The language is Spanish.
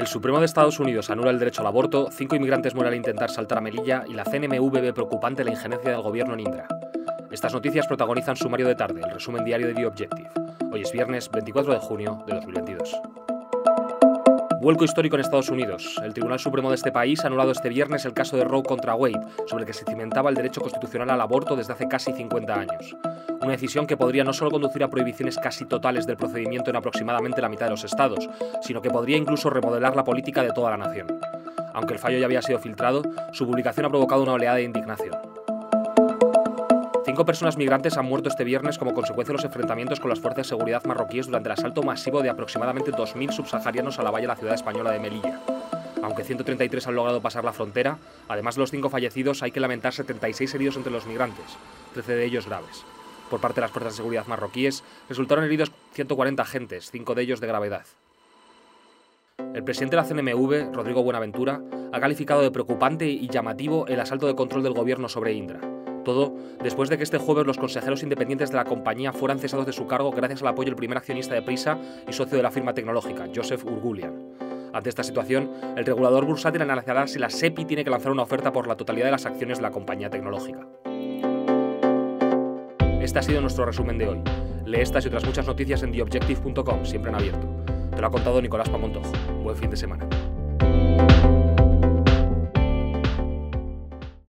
El Supremo de Estados Unidos anula el derecho al aborto, cinco inmigrantes mueren al intentar saltar a Melilla y la CNMV ve preocupante la injerencia del gobierno en Indra. Estas noticias protagonizan Sumario de Tarde, el resumen diario de The Objective. Hoy es viernes 24 de junio de 2022. Vuelco histórico en Estados Unidos. El Tribunal Supremo de este país ha anulado este viernes el caso de Roe contra Wade, sobre el que se cimentaba el derecho constitucional al aborto desde hace casi 50 años. Una decisión que podría no solo conducir a prohibiciones casi totales del procedimiento en aproximadamente la mitad de los estados, sino que podría incluso remodelar la política de toda la nación. Aunque el fallo ya había sido filtrado, su publicación ha provocado una oleada de indignación. Cinco personas migrantes han muerto este viernes como consecuencia de los enfrentamientos con las fuerzas de seguridad marroquíes durante el asalto masivo de aproximadamente 2.000 subsaharianos a la valla de la ciudad española de Melilla. Aunque 133 han logrado pasar la frontera, además de los cinco fallecidos, hay que lamentar 76 heridos entre los migrantes, 13 de ellos graves. Por parte de las fuerzas de seguridad marroquíes, resultaron heridos 140 agentes, cinco de ellos de gravedad. El presidente de la CNMV, Rodrigo Buenaventura, ha calificado de preocupante y llamativo el asalto de control del gobierno sobre Indra. Todo después de que este jueves los consejeros independientes de la compañía fueran cesados de su cargo gracias al apoyo del primer accionista de Prisa y socio de la firma tecnológica, Joseph Urgulian. Ante esta situación, el regulador bursátil analizará si la SEPI tiene que lanzar una oferta por la totalidad de las acciones de la compañía tecnológica. Este ha sido nuestro resumen de hoy. Lee estas y otras muchas noticias en theobjective.com, siempre en abierto. Te lo ha contado Nicolás Pamontojo. Buen fin de semana.